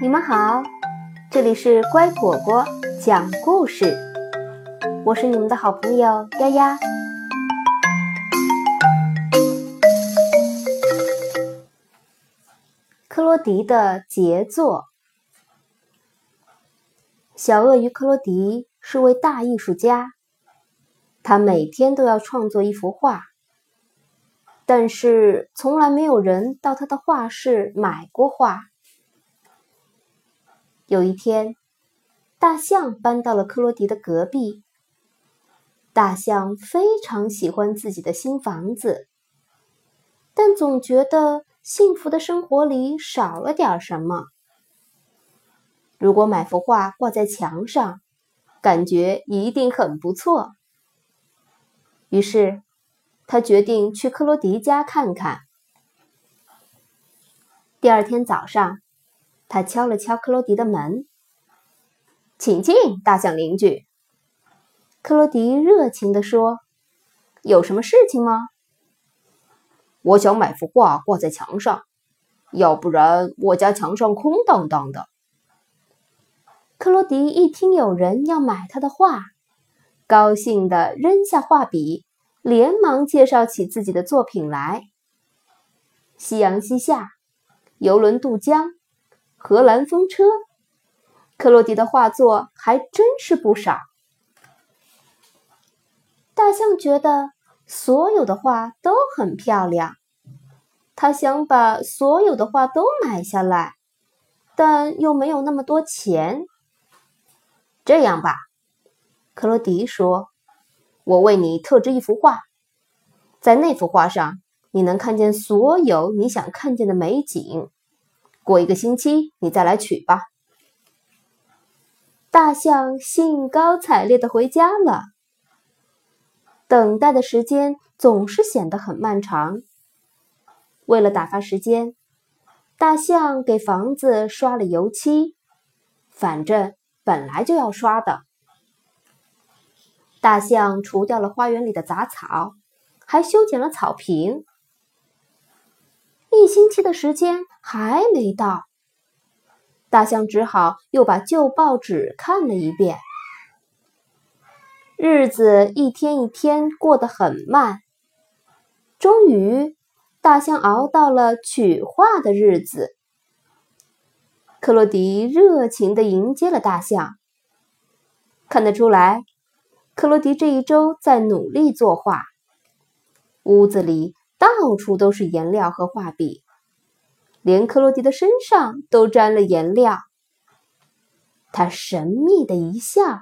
你们好，这里是乖果果讲故事，我是你们的好朋友丫丫。克罗迪的杰作。小鳄鱼克罗迪是位大艺术家，他每天都要创作一幅画，但是从来没有人到他的画室买过画。有一天，大象搬到了克罗迪的隔壁。大象非常喜欢自己的新房子，但总觉得。幸福的生活里少了点什么。如果买幅画挂在墙上，感觉一定很不错。于是，他决定去克罗迪家看看。第二天早上，他敲了敲克罗迪的门：“请进，大象邻居。”克罗迪热情地说：“有什么事情吗？”我想买幅画挂在墙上，要不然我家墙上空荡荡的。克罗迪一听有人要买他的画，高兴地扔下画笔，连忙介绍起自己的作品来：夕阳西下，游轮渡江，荷兰风车。克洛迪的画作还真是不少。大象觉得。所有的画都很漂亮，他想把所有的画都买下来，但又没有那么多钱。这样吧，克洛迪说：“我为你特制一幅画，在那幅画上，你能看见所有你想看见的美景。过一个星期，你再来取吧。”大象兴高采烈地回家了。等待的时间总是显得很漫长。为了打发时间，大象给房子刷了油漆，反正本来就要刷的。大象除掉了花园里的杂草，还修剪了草坪。一星期的时间还没到，大象只好又把旧报纸看了一遍。日子一天一天过得很慢，终于，大象熬到了取画的日子。克洛迪热情地迎接了大象。看得出来，克洛迪这一周在努力作画。屋子里到处都是颜料和画笔，连克洛迪的身上都沾了颜料。他神秘的一笑。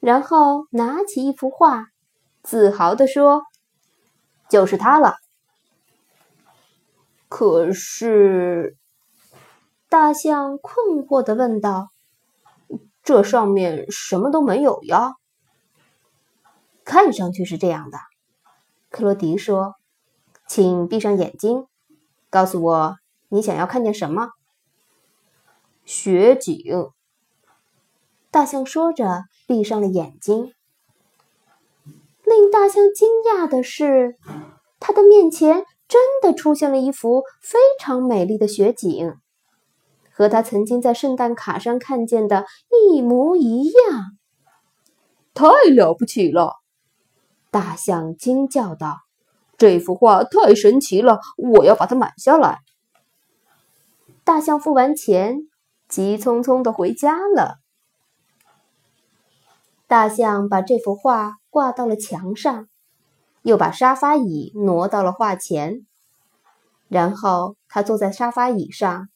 然后拿起一幅画，自豪地说：“就是它了。”可是，大象困惑地问道：“这上面什么都没有呀？”看上去是这样的，克罗迪说：“请闭上眼睛，告诉我你想要看见什么。”雪景。大象说着，闭上了眼睛。令大象惊讶的是，他的面前真的出现了一幅非常美丽的雪景，和他曾经在圣诞卡上看见的一模一样。太了不起了！大象惊叫道：“这幅画太神奇了，我要把它买下来。”大象付完钱，急匆匆的回家了。大象把这幅画挂到了墙上，又把沙发椅挪到了画前，然后他坐在沙发椅上，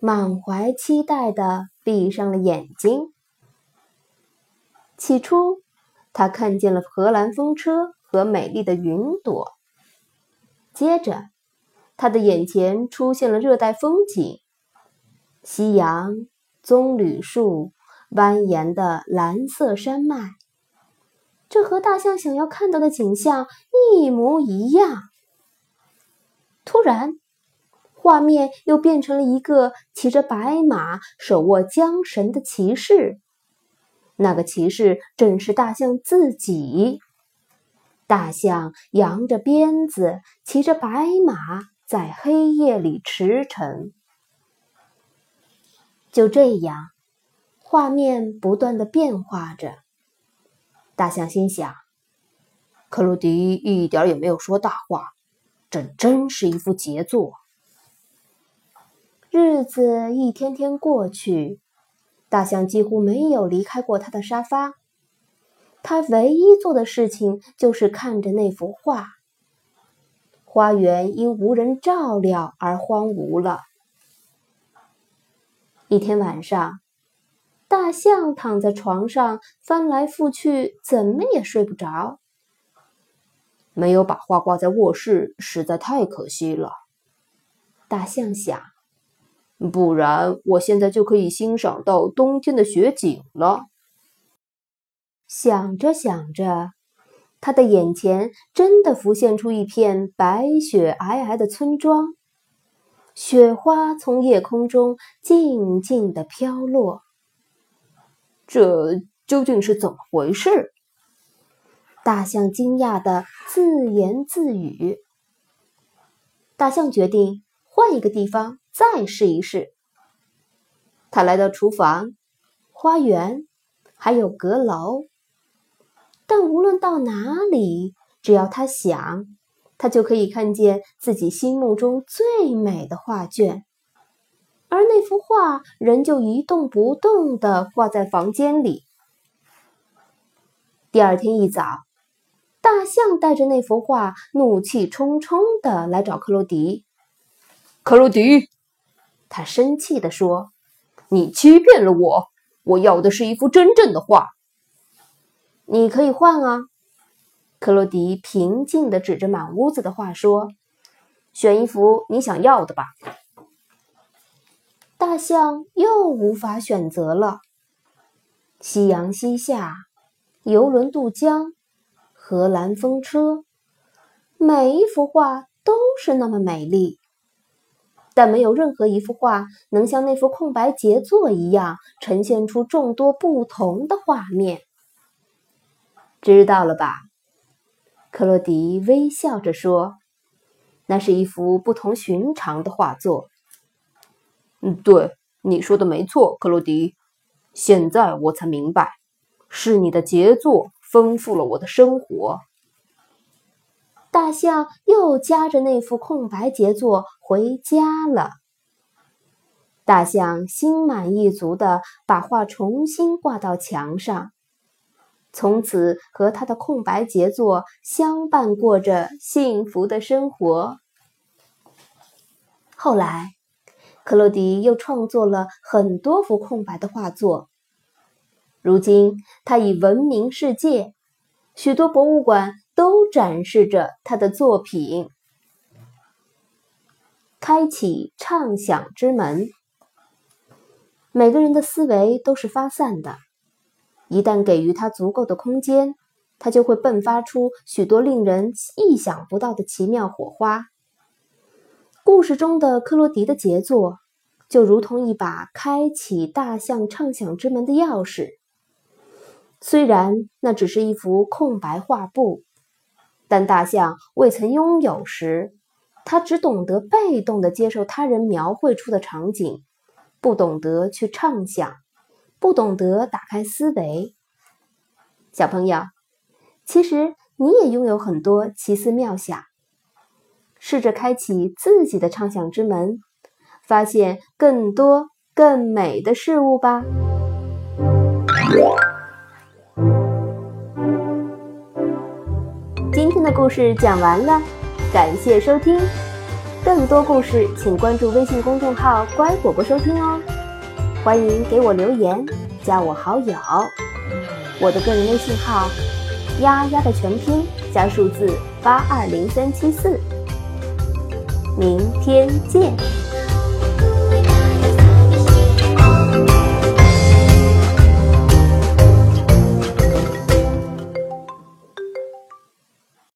满怀期待的闭上了眼睛。起初，他看见了荷兰风车和美丽的云朵，接着，他的眼前出现了热带风景：夕阳、棕榈树。蜿蜒的蓝色山脉，这和大象想要看到的景象一模一样。突然，画面又变成了一个骑着白马、手握缰绳的骑士。那个骑士正是大象自己。大象扬着鞭子，骑着白马，在黑夜里驰骋。就这样，画面不断的变化着。大象心想：克鲁迪一点也没有说大话，这真是一幅杰作。日子一天天过去，大象几乎没有离开过他的沙发。他唯一做的事情就是看着那幅画。花园因无人照料而荒芜了。一天晚上，大象躺在床上翻来覆去，怎么也睡不着。没有把画挂在卧室，实在太可惜了。大象想。不然，我现在就可以欣赏到冬天的雪景了。想着想着，他的眼前真的浮现出一片白雪皑皑的村庄，雪花从夜空中静静的飘落。这究竟是怎么回事？大象惊讶的自言自语。大象决定换一个地方。再试一试。他来到厨房、花园，还有阁楼。但无论到哪里，只要他想，他就可以看见自己心目中最美的画卷，而那幅画仍旧一动不动地挂在房间里。第二天一早，大象带着那幅画，怒气冲冲地来找克罗迪。克罗迪。他生气地说：“你欺骗了我！我要的是一幅真正的画。”你可以换啊！克洛迪平静地指着满屋子的画说：“选一幅你想要的吧。”大象又无法选择了。夕阳西下，游轮渡江，荷兰风车，每一幅画都是那么美丽。但没有任何一幅画能像那幅空白杰作一样呈现出众多不同的画面。知道了吧？克洛迪微笑着说：“那是一幅不同寻常的画作。”“嗯，对，你说的没错，克洛迪。现在我才明白，是你的杰作丰富了我的生活。”大象又夹着那幅空白杰作回家了。大象心满意足地把画重新挂到墙上，从此和他的空白杰作相伴，过着幸福的生活。后来，克洛迪又创作了很多幅空白的画作。如今，他已闻名世界，许多博物馆。都展示着他的作品。开启畅想之门。每个人的思维都是发散的，一旦给予他足够的空间，他就会迸发出许多令人意想不到的奇妙火花。故事中的克罗迪的杰作，就如同一把开启大象畅想之门的钥匙。虽然那只是一幅空白画布。但大象未曾拥有时，他只懂得被动地接受他人描绘出的场景，不懂得去畅想，不懂得打开思维。小朋友，其实你也拥有很多奇思妙想，试着开启自己的畅想之门，发现更多更美的事物吧。的故事讲完了，感谢收听。更多故事，请关注微信公众号“乖果果”收听哦。欢迎给我留言，加我好友。我的个人微信号“丫丫”的全拼加数字八二零三七四。明天见。